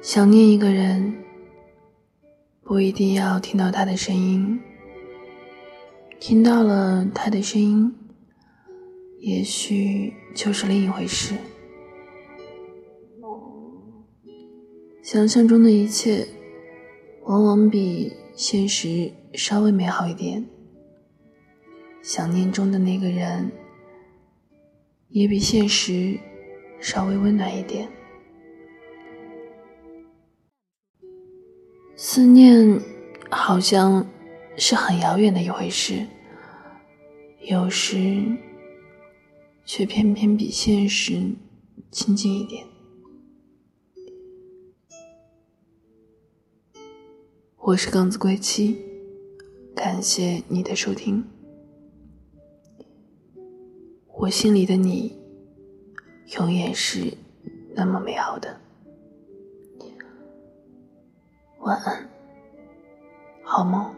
想念一个人，不一定要听到他的声音，听到了他的声音，也许就是另一回事。想象中的一切，往往比现实稍微美好一点。想念中的那个人，也比现实稍微温暖一点。思念好像是很遥远的一回事，有时却偏偏比现实亲近一点。我是杠子归期，感谢你的收听。我心里的你，永远是那么美好的。晚安，好梦。